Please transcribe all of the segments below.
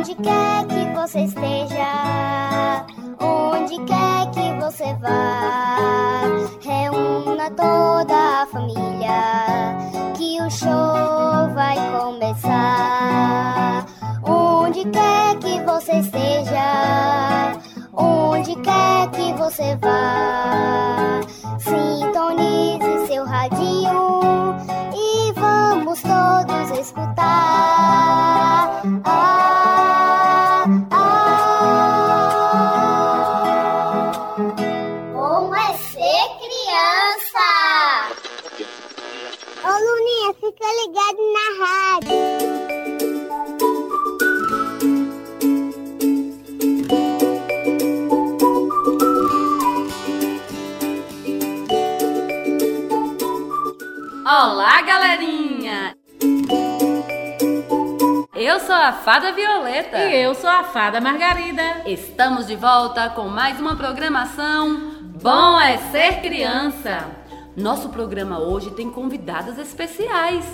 Onde quer que você esteja, onde quer que você vá, reúna toda a família, que o show vai começar. Onde quer que você esteja, onde quer que você vá, sintonize seu radinho e vamos todos escutar. Ah, a Fada Violeta. E eu sou a Fada Margarida. Estamos de volta com mais uma programação Bom é Ser Criança. Nosso programa hoje tem convidadas especiais.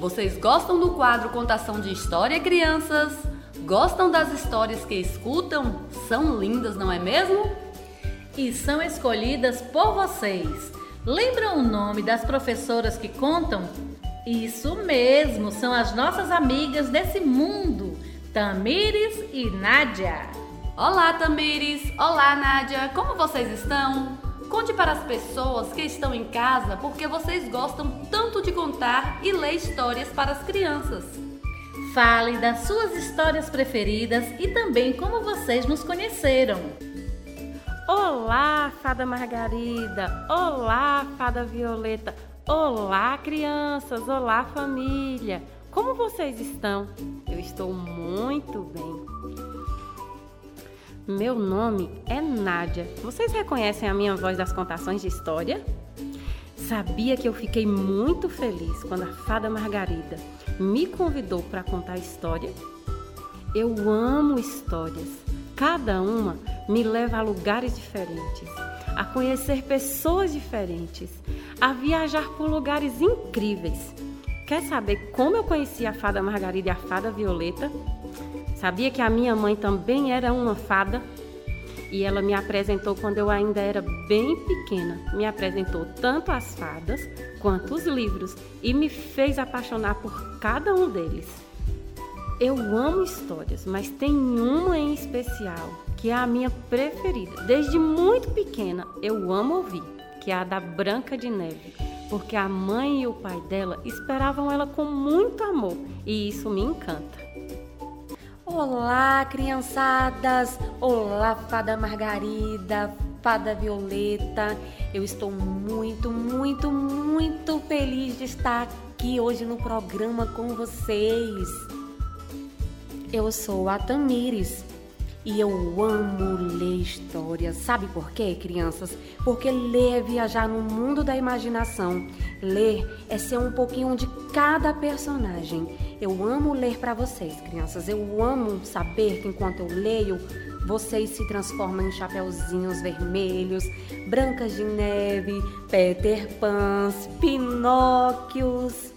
Vocês gostam do quadro Contação de História Crianças? Gostam das histórias que escutam? São lindas, não é mesmo? E são escolhidas por vocês. Lembram o nome das professoras que contam? Isso mesmo, são as nossas amigas desse mundo, Tamires e Nádia. Olá, Tamires! Olá, Nádia! Como vocês estão? Conte para as pessoas que estão em casa porque vocês gostam tanto de contar e ler histórias para as crianças. Fale das suas histórias preferidas e também como vocês nos conheceram. Olá, Fada Margarida! Olá, Fada Violeta! Olá, crianças! Olá, família! Como vocês estão? Eu estou muito bem. Meu nome é Nádia. Vocês reconhecem a minha voz das contações de história? Sabia que eu fiquei muito feliz quando a Fada Margarida me convidou para contar história? Eu amo histórias. Cada uma me leva a lugares diferentes, a conhecer pessoas diferentes, a viajar por lugares incríveis. Quer saber como eu conheci a fada Margarida e a fada Violeta? Sabia que a minha mãe também era uma fada? E ela me apresentou quando eu ainda era bem pequena. Me apresentou tanto as fadas quanto os livros e me fez apaixonar por cada um deles. Eu amo histórias, mas tem uma em especial que é a minha preferida. Desde muito pequena eu amo ouvir, que é a da Branca de Neve, porque a mãe e o pai dela esperavam ela com muito amor e isso me encanta. Olá, criançadas! Olá, Fada Margarida, Fada Violeta. Eu estou muito, muito, muito feliz de estar aqui hoje no programa com vocês. Eu sou a Tamires e eu amo ler histórias. Sabe por quê, crianças? Porque ler é viajar no mundo da imaginação. Ler é ser um pouquinho de cada personagem. Eu amo ler para vocês, crianças. Eu amo saber que enquanto eu leio, vocês se transformam em chapeuzinhos vermelhos, brancas de neve, Peter Pans, Pinóquios.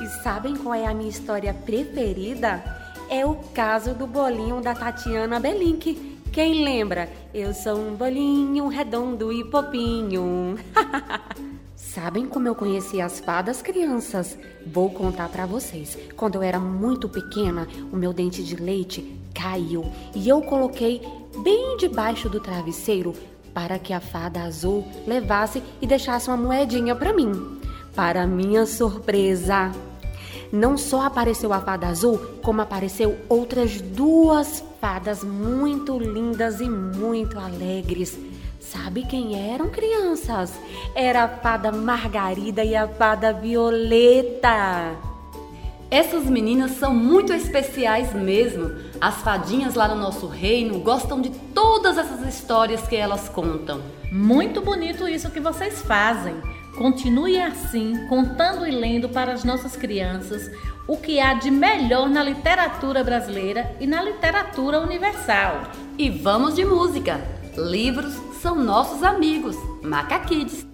E sabem qual é a minha história preferida? É o caso do bolinho da Tatiana Belink. Quem lembra? Eu sou um bolinho redondo e popinho. Sabem como eu conheci as fadas, crianças? Vou contar para vocês. Quando eu era muito pequena, o meu dente de leite caiu e eu coloquei bem debaixo do travesseiro para que a fada azul levasse e deixasse uma moedinha para mim. Para minha surpresa, não só apareceu a fada azul, como apareceu outras duas fadas muito lindas e muito alegres. Sabe quem eram, crianças? Era a fada Margarida e a fada Violeta. Essas meninas são muito especiais mesmo. As fadinhas lá no nosso reino gostam de todas essas histórias que elas contam. Muito bonito isso que vocês fazem. Continue assim, contando e lendo para as nossas crianças o que há de melhor na literatura brasileira e na literatura universal. E vamos de música! Livros são nossos amigos, Macaquides.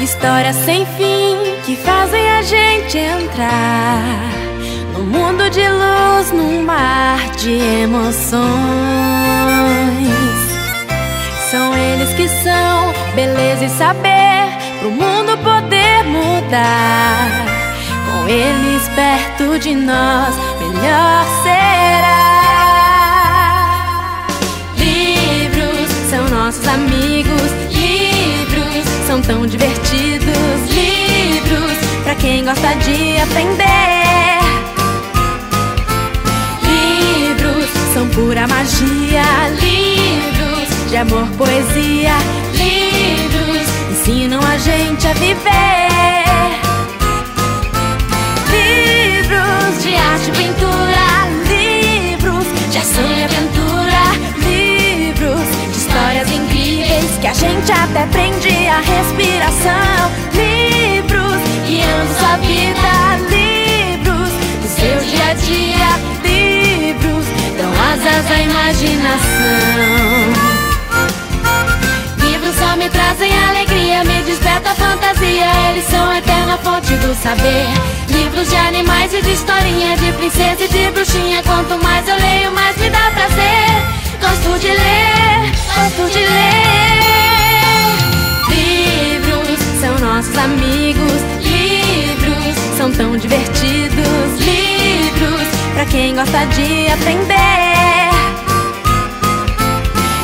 Histórias sem fim que fazem a gente entrar no mundo de luz, num mar de emoções. São eles que são beleza e saber pro mundo poder mudar. Com eles perto de nós, melhor será. São tão divertidos. Livros para quem gosta de aprender. Livros são pura magia, livros de amor, poesia, livros ensinam a gente a viver. Livros de arte e pintura, livros de ação e aventura, a gente até prende a respiração. Livros guiando sua vida, livros do seu dia a dia, livros dão asas à imaginação. Livros só me trazem alegria, me desperta a fantasia. Eles são a eterna fonte do saber. Livros de animais e de historinha, de princesa e de bruxinha. Quanto mais eu leio, mais me dá prazer. Quem gosta de aprender.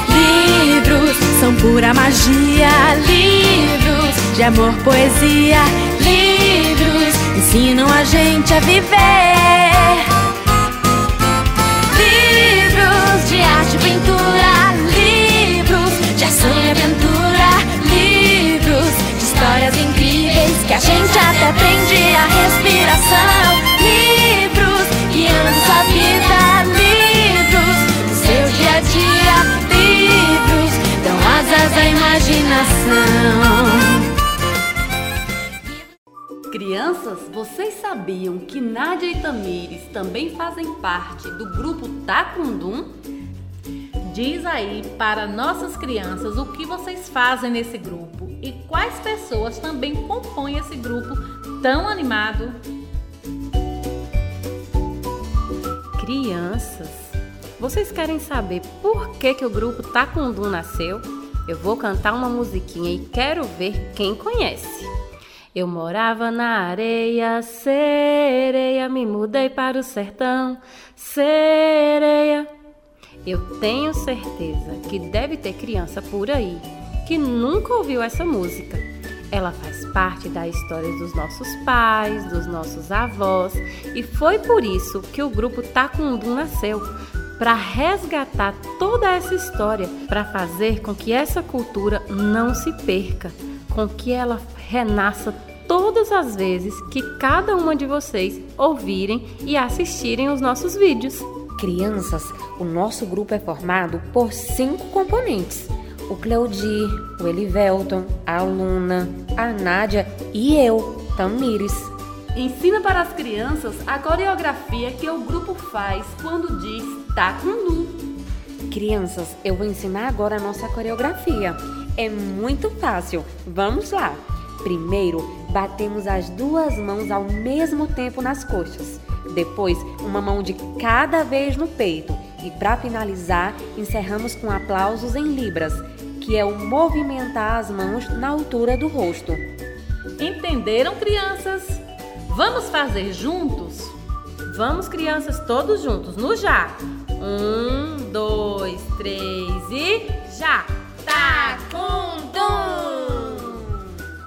Livros são pura magia, livros de amor, poesia, livros ensinam a gente a viver. Livros de arte e pintura, livros de ação e aventura, livros de histórias incríveis que a gente até prende a respiração. Asas à imaginação. Crianças, vocês sabiam que Nádia e Tamires também fazem parte do grupo Tacundum? Diz aí para nossas crianças o que vocês fazem nesse grupo e quais pessoas também compõem esse grupo tão animado. Crianças, vocês querem saber por que, que o grupo Tacundum nasceu? Eu vou cantar uma musiquinha e quero ver quem conhece. Eu morava na areia, sereia, me mudei para o sertão, sereia. Eu tenho certeza que deve ter criança por aí que nunca ouviu essa música. Ela faz parte da história dos nossos pais, dos nossos avós, e foi por isso que o grupo Tacundum nasceu para resgatar toda essa história, para fazer com que essa cultura não se perca, com que ela renasça todas as vezes que cada uma de vocês ouvirem e assistirem os nossos vídeos. Crianças, o nosso grupo é formado por cinco componentes: o Cleodir, o Elivelton, a Luna, a Nádia e eu, Tamires. Ensina para as crianças a coreografia que o grupo faz quando diz Tacundum. Crianças, eu vou ensinar agora a nossa coreografia. É muito fácil. Vamos lá. Primeiro, batemos as duas mãos ao mesmo tempo nas coxas. Depois, uma mão de cada vez no peito. E para finalizar, encerramos com aplausos em libras, que é o movimentar as mãos na altura do rosto. Entenderam, crianças? Vamos fazer juntos? Vamos, crianças, todos juntos, no já. Um, dois, três e já! Tacundum!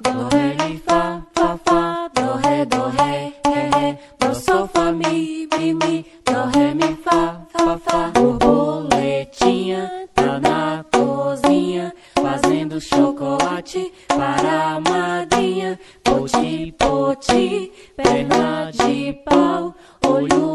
Do, ré, mi, fá, fá, fá, do, ré, do, ré, ré, ré, do, sol, fá, mi, mi, mi, do, ré, mi, fá, fá, fá. Borboletinha tá na cozinha, fazendo chocolate para a madrinha. Poti, poti, perna de pau, olho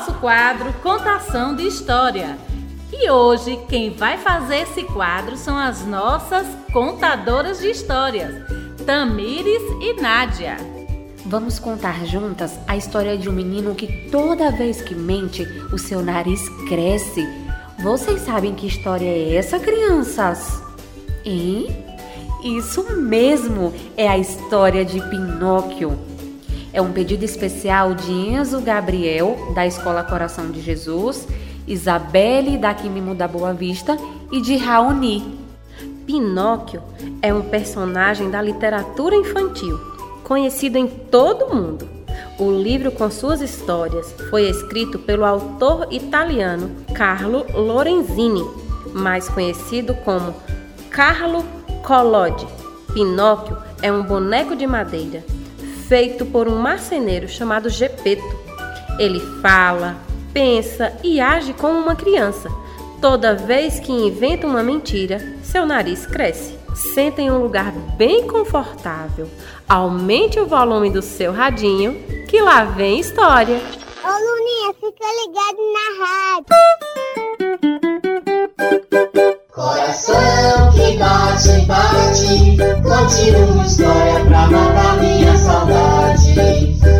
nosso quadro Contação de História. E hoje quem vai fazer esse quadro são as nossas contadoras de histórias, Tamires e Nádia. Vamos contar juntas a história de um menino que toda vez que mente, o seu nariz cresce. Vocês sabem que história é essa, crianças? Hein? Isso mesmo, é a história de Pinóquio. É um pedido especial de Enzo Gabriel, da Escola Coração de Jesus, Isabelle, da Quimimo da Boa Vista e de Raoni. Pinóquio é um personagem da literatura infantil, conhecido em todo o mundo. O livro com suas histórias foi escrito pelo autor italiano Carlo Lorenzini, mais conhecido como Carlo Collodi. Pinóquio é um boneco de madeira feito por um marceneiro chamado Gepeto. Ele fala, pensa e age como uma criança. Toda vez que inventa uma mentira, seu nariz cresce. Senta em um lugar bem confortável. Aumente o volume do seu radinho, que lá vem história. Ô Luninha, fica ligado na rádio. Coração que bate, bate, conte uma história pra matar minha saudade.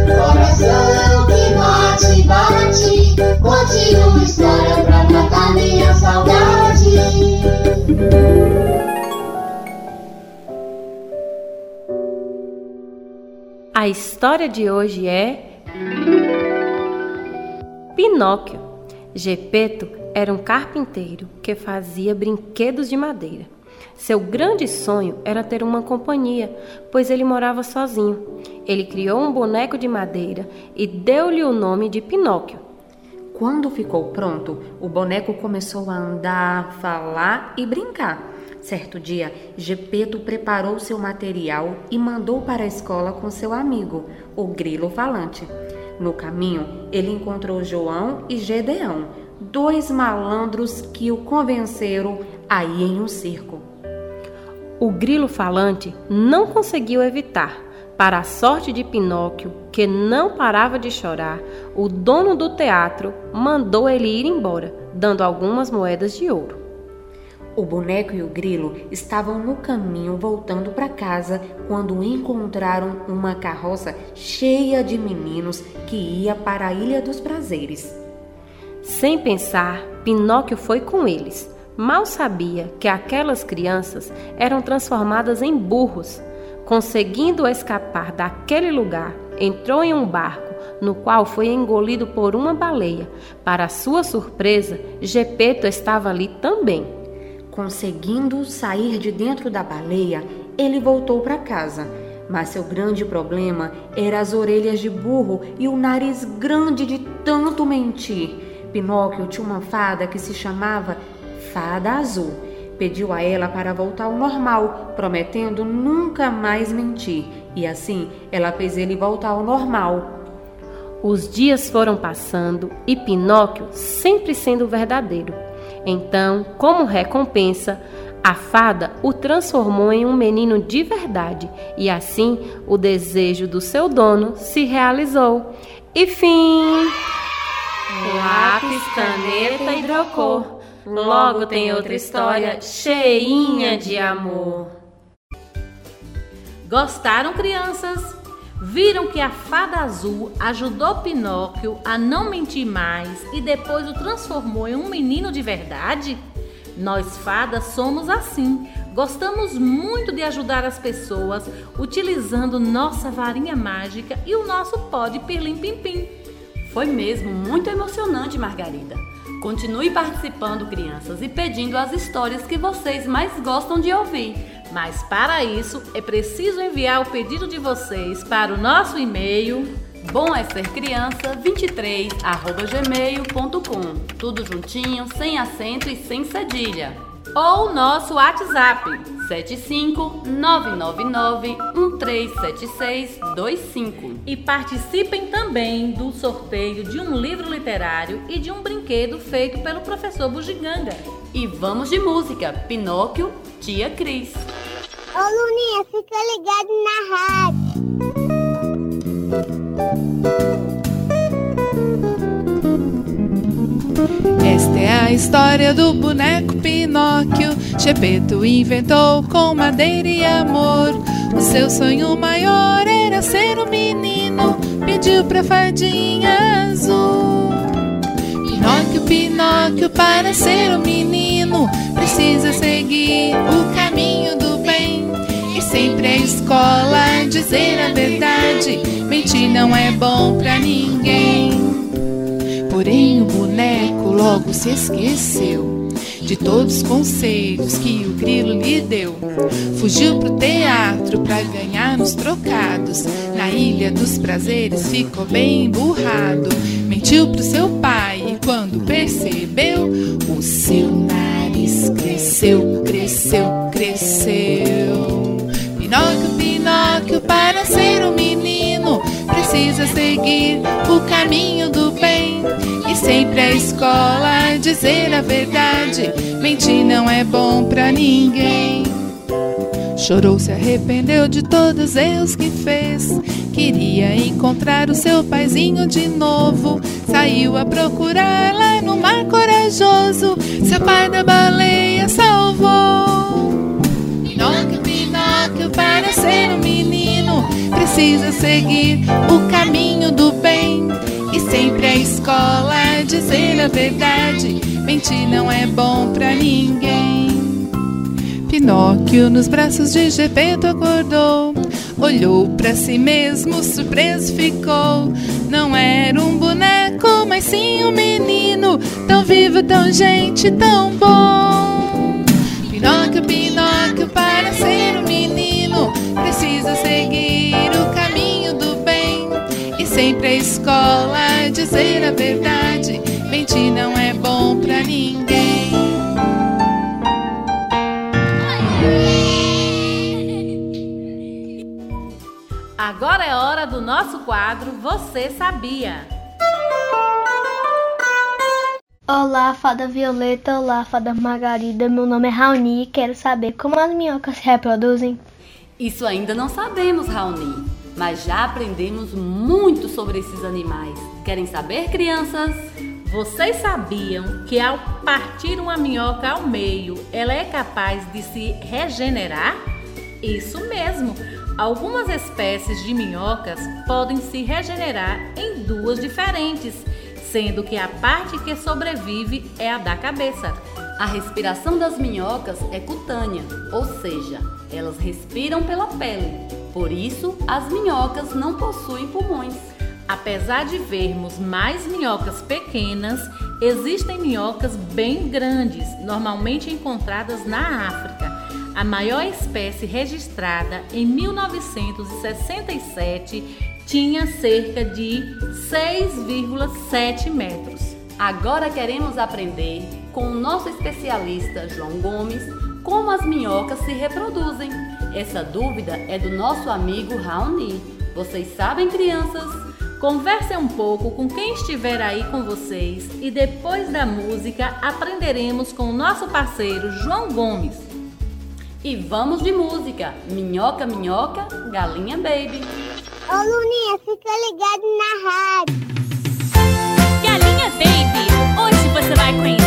Coração que bate, bate, conte uma história pra matar minha saudade. A história de hoje é Pinóquio. Gepeto era um carpinteiro que fazia brinquedos de madeira. Seu grande sonho era ter uma companhia, pois ele morava sozinho. Ele criou um boneco de madeira e deu-lhe o nome de Pinóquio. Quando ficou pronto, o boneco começou a andar, falar e brincar. Certo dia, Gepeto preparou seu material e mandou para a escola com seu amigo, o Grilo Falante. No caminho, ele encontrou João e Gedeão, dois malandros que o convenceram a ir em um circo. O grilo falante não conseguiu evitar. Para a sorte de Pinóquio, que não parava de chorar, o dono do teatro mandou ele ir embora, dando algumas moedas de ouro. O boneco e o grilo estavam no caminho voltando para casa quando encontraram uma carroça cheia de meninos que ia para a Ilha dos Prazeres. Sem pensar, Pinóquio foi com eles. Mal sabia que aquelas crianças eram transformadas em burros. Conseguindo escapar daquele lugar, entrou em um barco, no qual foi engolido por uma baleia. Para sua surpresa, Gepeto estava ali também. Conseguindo sair de dentro da baleia, ele voltou para casa. Mas seu grande problema era as orelhas de burro e o nariz grande de tanto mentir. Pinóquio tinha uma fada que se chamava Fada Azul. Pediu a ela para voltar ao normal, prometendo nunca mais mentir. E assim ela fez ele voltar ao normal. Os dias foram passando e Pinóquio sempre sendo verdadeiro. Então, como recompensa, a fada o transformou em um menino de verdade e assim o desejo do seu dono se realizou. E fim! Lápis, caneta, hidrocor. Logo tem outra história cheinha de amor. Gostaram, crianças? Viram que a fada azul ajudou Pinóquio a não mentir mais e depois o transformou em um menino de verdade? Nós fadas somos assim. Gostamos muito de ajudar as pessoas utilizando nossa varinha mágica e o nosso pó de pirlim-pim-pim. Foi mesmo muito emocionante, Margarida. Continue participando, crianças, e pedindo as histórias que vocês mais gostam de ouvir. Mas para isso é preciso enviar o pedido de vocês para o nosso e-mail Bom é ser criança 23 arroba gmail.com. Tudo juntinho, sem acento e sem cedilha. Ou nosso WhatsApp 75999137625. E participem também do sorteio de um livro literário e de um brinquedo feito pelo professor Bugiganga. E vamos de música, Pinóquio, Tia Cris. Ô Luninha, fica ligado na rádio. A história do boneco Pinóquio. Gepeto inventou com madeira e amor. O seu sonho maior era ser um menino. Pediu pra fadinha azul. Pinóquio, Pinóquio, para ser um menino, precisa seguir o caminho do bem. E sempre a escola dizer a verdade. Mentir não é bom pra ninguém. Porém, o boneco logo se esqueceu de todos os conselhos que o grilo lhe deu. Fugiu pro teatro pra ganhar nos trocados. Na ilha dos prazeres ficou bem emburrado. Mentiu pro seu pai e quando percebeu, o seu nariz cresceu, cresceu, cresceu. Pinóquio, Pinóquio, para ser um menino, precisa seguir o caminho do bem. Sempre a escola dizer a verdade. Mentir não é bom pra ninguém. Chorou, se arrependeu de todos os erros que fez. Queria encontrar o seu paizinho de novo. Saiu a procurar lá no mar corajoso. Seu pai da baleia salvou. Pinóquio, Pinóquio, para ser um menino, precisa seguir o caminho do bem. E sempre a escola dizer a verdade. Mentir não é bom pra ninguém. Pinóquio nos braços de Gepeto acordou. Olhou pra si mesmo, surpreso ficou. Não era um boneco, mas sim um menino. Tão vivo, tão gente, tão bom. Pinóquio, Pinóquio, para ser um menino, precisa seguir escola dizer a verdade. Mentir não é bom pra ninguém. Agora é hora do nosso quadro Você Sabia? Olá, fada Violeta. Olá, fada Margarida. Meu nome é Raoni e quero saber como as minhocas se reproduzem. Isso ainda não sabemos, Raoni, mas já aprendemos muito sobre esses animais. Querem saber, crianças? Vocês sabiam que ao partir uma minhoca ao meio, ela é capaz de se regenerar? Isso mesmo! Algumas espécies de minhocas podem se regenerar em duas diferentes, sendo que a parte que sobrevive é a da cabeça. A respiração das minhocas é cutânea, ou seja, elas respiram pela pele. Por isso, as minhocas não possuem pulmões. Apesar de vermos mais minhocas pequenas, existem minhocas bem grandes, normalmente encontradas na África. A maior espécie registrada em 1967 tinha cerca de 6,7 metros. Agora queremos aprender com o nosso especialista João Gomes como as minhocas se reproduzem. Essa dúvida é do nosso amigo Raoni. Vocês sabem, crianças? Conversem um pouco com quem estiver aí com vocês e depois da música aprenderemos com o nosso parceiro João Gomes. E vamos de música. Minhoca, minhoca, galinha baby. Ô Luninha, fica ligado na rádio. Galinha Baby, hoje você vai conhecer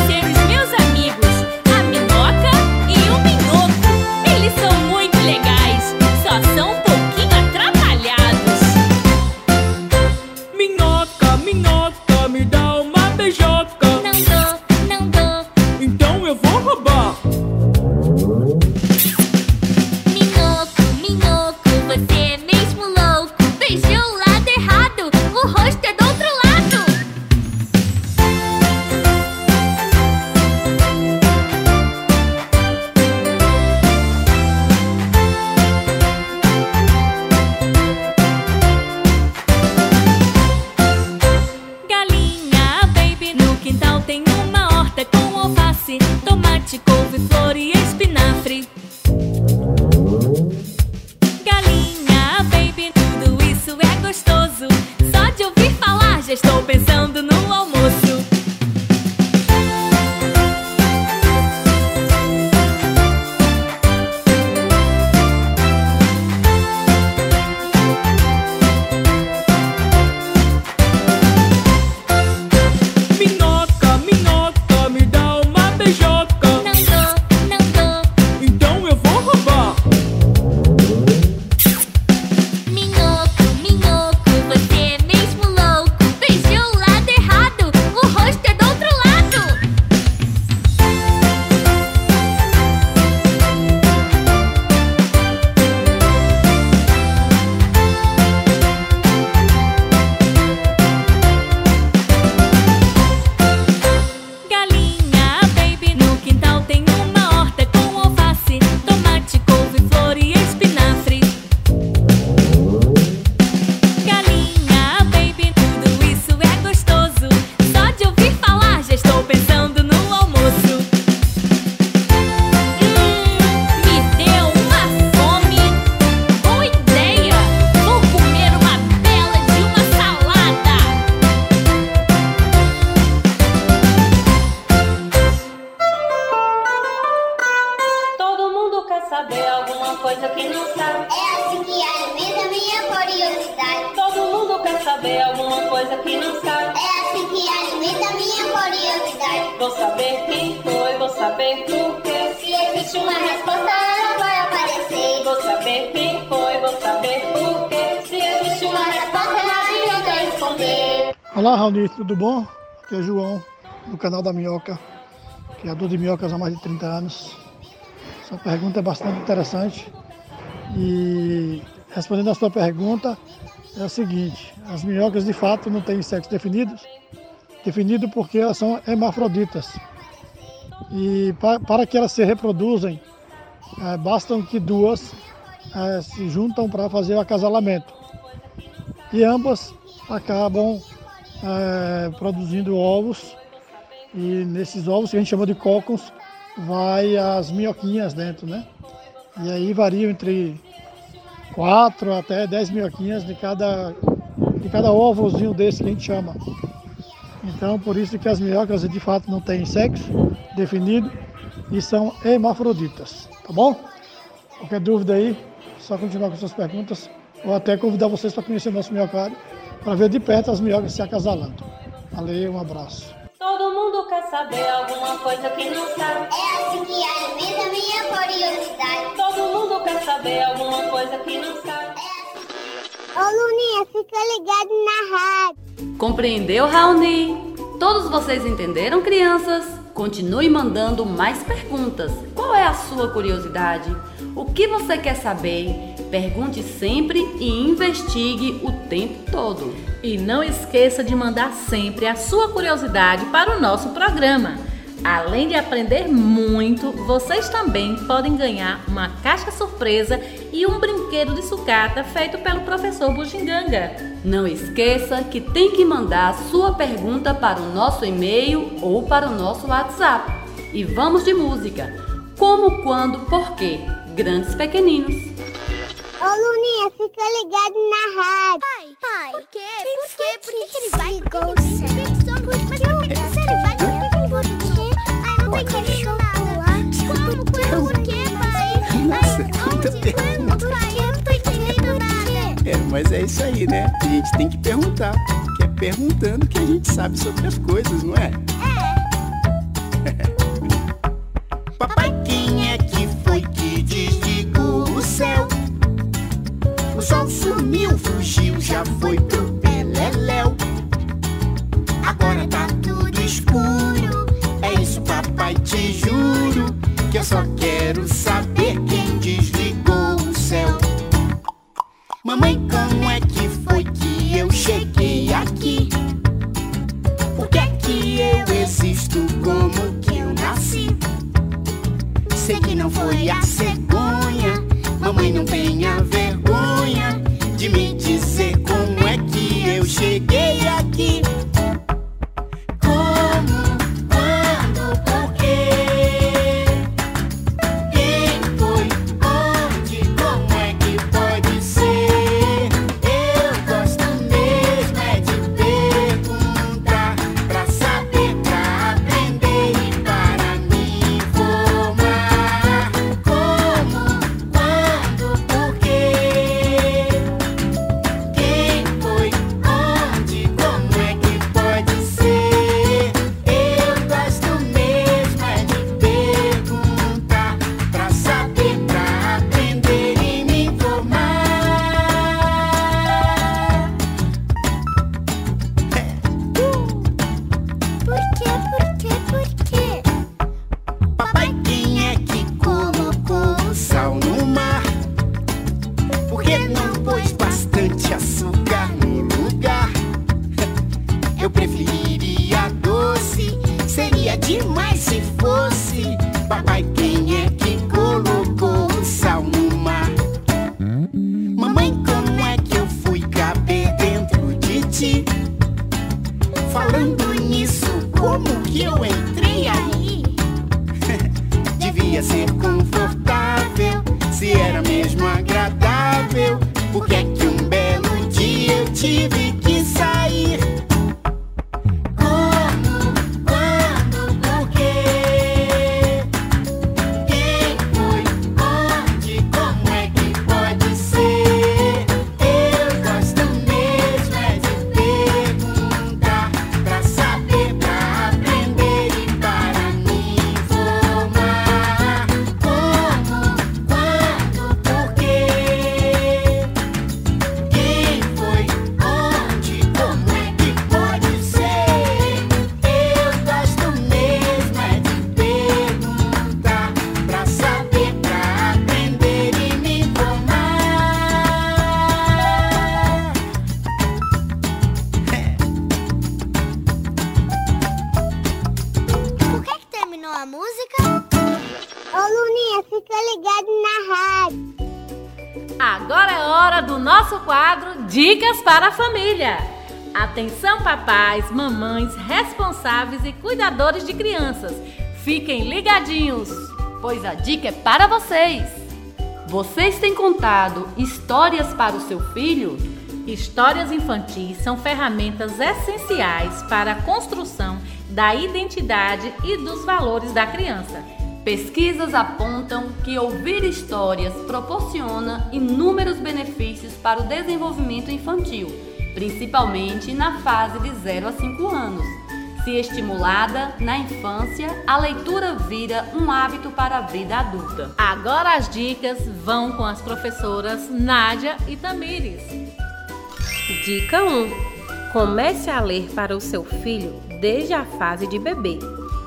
de minhocas há mais de 30 anos. Sua pergunta é bastante interessante e respondendo a sua pergunta é o seguinte, as minhocas de fato não têm sexo definido, definido porque elas são hermafroditas. E pa- para que elas se reproduzem, eh, bastam que duas eh, se juntam para fazer o acasalamento. E ambas acabam eh, produzindo ovos e nesses ovos que a gente chama de cócons vai as minhoquinhas dentro, né? E aí variam entre 4 até 10 minhoquinhas de cada, de cada ovozinho desse que a gente chama. Então por isso que as minhocas de fato não têm sexo definido e são hermafroditas, tá bom? Qualquer dúvida aí, só continuar com suas perguntas ou até convidar vocês para conhecer o nosso minhocário para ver de perto as minhocas se acasalando. Valeu, um abraço. Todo mundo quer saber alguma coisa que não sabe. É assim que alimenta minha curiosidade. Todo mundo quer saber alguma coisa que não sabe. Ô Luninha, fica ligado na rádio. Compreendeu, Raoni? Todos vocês entenderam, crianças? Continue mandando mais perguntas. Qual é a sua curiosidade? O que você quer saber? Pergunte sempre e investigue o tempo todo. E não esqueça de mandar sempre a sua curiosidade para o nosso programa. Além de aprender muito, vocês também podem ganhar uma caixa surpresa e um brinquedo de sucata feito pelo professor Bugiganga. Não esqueça que tem que mandar a sua pergunta para o nosso e-mail ou para o nosso WhatsApp. E vamos de música. Como, quando, por quê? Grandes pequeninos. Ô Luninha, fica ligado na rádio. Pai, pai. Por quê? Por quê? Por que, que ele vai? Ligou o céu. Mas por que ele vai? Por que ele vai? Por? Ai, não tem cachorro lá. Como? Quando? Por quê, pai? Nossa, muita pergunta. Por quê? Eu não tô entendendo nada. É, mas é isso aí, né? A gente tem que perguntar. Que é perguntando que a gente sabe sobre as coisas, não é? É que só quero saber para a Família. Atenção, papais, mamães, responsáveis e cuidadores de crianças. Fiquem ligadinhos. Pois a dica é para vocês. Vocês têm contado histórias para o seu filho? Histórias infantis são ferramentas essenciais para a construção da identidade e dos valores da criança. Pesquisas apontam que ouvir histórias proporciona inúmeros benefícios para o desenvolvimento infantil, principalmente na fase de 0 a 5 anos. Se estimulada na infância, a leitura vira um hábito para a vida adulta. Agora as dicas vão com as professoras Nádia e Tamires. Dica 1. Comece a ler para o seu filho desde a fase de bebê.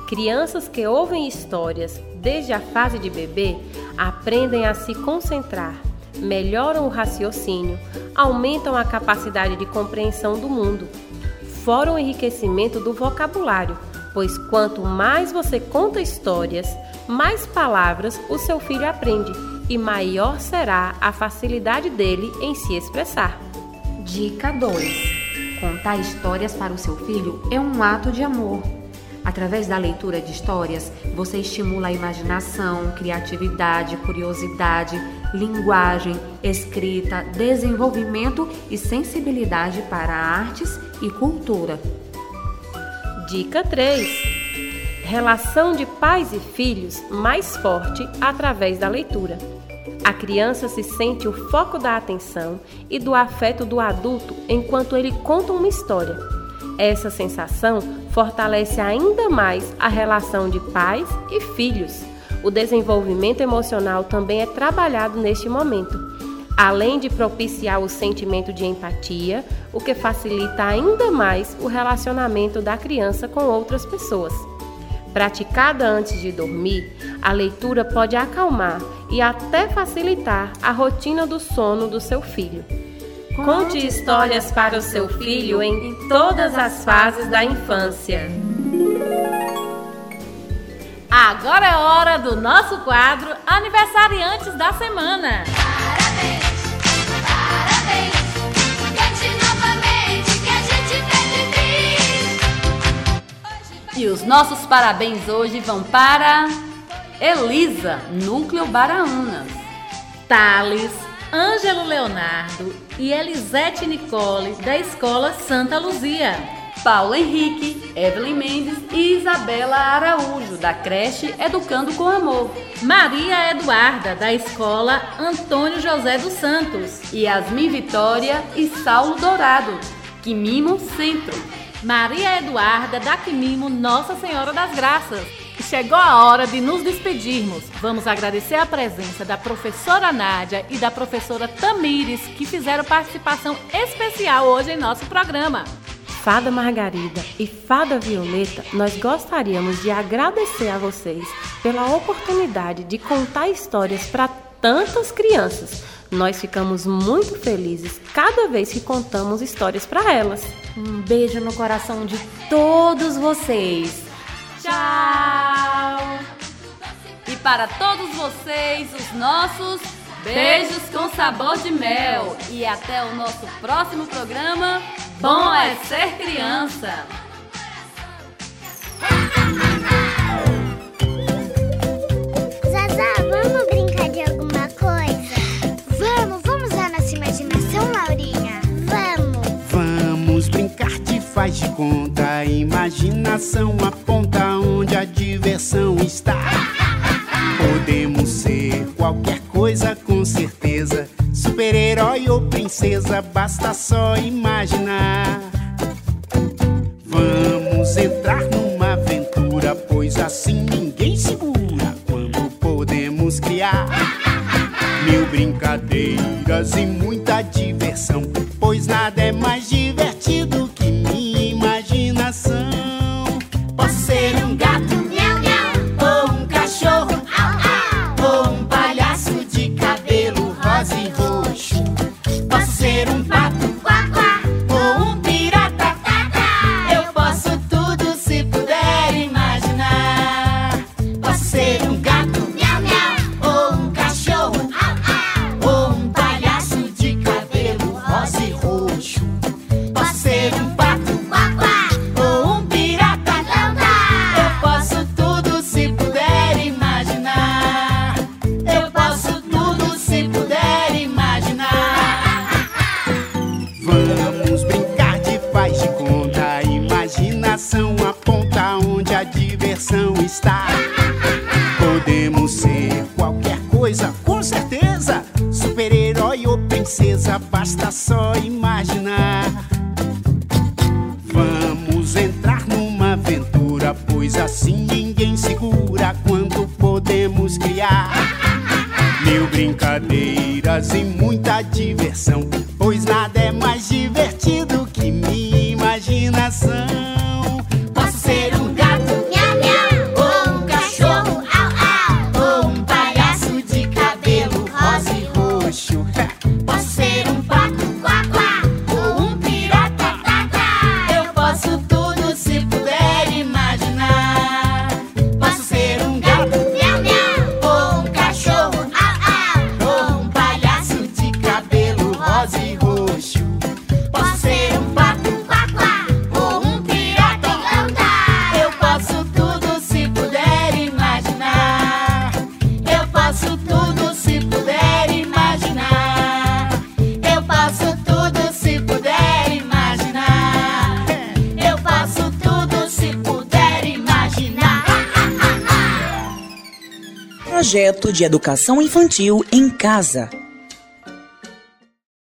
Crianças que ouvem histórias desde a fase de bebê aprendem a se concentrar, melhoram o raciocínio, aumentam a capacidade de compreensão do mundo, fora o enriquecimento do vocabulário, pois quanto mais você conta histórias, mais palavras o seu filho aprende e maior será a facilidade dele em se expressar. Dica 2. Contar histórias para o seu filho é um ato de amor. Através da leitura de histórias, você estimula a imaginação, criatividade, curiosidade, linguagem, escrita, desenvolvimento e sensibilidade para artes e cultura. Dica 3. Relação de pais e filhos mais forte através da leitura. A criança se sente o foco da atenção e do afeto do adulto enquanto ele conta uma história. Essa sensação fortalece ainda mais a relação de pais e filhos. O desenvolvimento emocional também é trabalhado neste momento, além de propiciar o sentimento de empatia, o que facilita ainda mais o relacionamento da criança com outras pessoas. Praticada antes de dormir, a leitura pode acalmar e até facilitar a rotina do sono do seu filho. Conte histórias para o seu filho em todas as fases da infância. Agora é hora do nosso quadro Aniversariantes da Semana. E os nossos parabéns hoje vão para Elisa, Núcleo Baraunas. Thales, Ângelo Leonardo e Elisete Nicole, da Escola Santa Luzia. Paulo Henrique, Evelyn Mendes e Isabela Araújo, da creche Educando com Amor. Maria Eduarda, da Escola Antônio José dos Santos. Yasmin Vitória e Saulo Dourado, Quimimo Centro. Maria Eduarda, da Quimimo Nossa Senhora das Graças. Chegou a hora de nos despedirmos. Vamos agradecer a presença da professora Nádia e da professora Tamires, que fizeram participação especial hoje em nosso programa. Fada Margarida e Fada Violeta, nós gostaríamos de agradecer a vocês pela oportunidade de contar histórias para tantas crianças. Nós ficamos muito felizes cada vez que contamos histórias para elas. Um beijo no coração de todos vocês. Tchau! E para todos vocês, os nossos beijos com sabor de mel. E até o nosso próximo programa. Bom é ser criança! Faz de conta. Imaginação aponta onde a diversão está. Podemos ser qualquer coisa com certeza. Super-herói ou princesa, basta só imaginar. Vamos entrar numa aventura, pois assim ninguém segura quando podemos criar mil brincadeiras e muita diversão, pois nada é mais divertido criar. Mil brincadeiras e muita diversão, de Educação Infantil em Casa.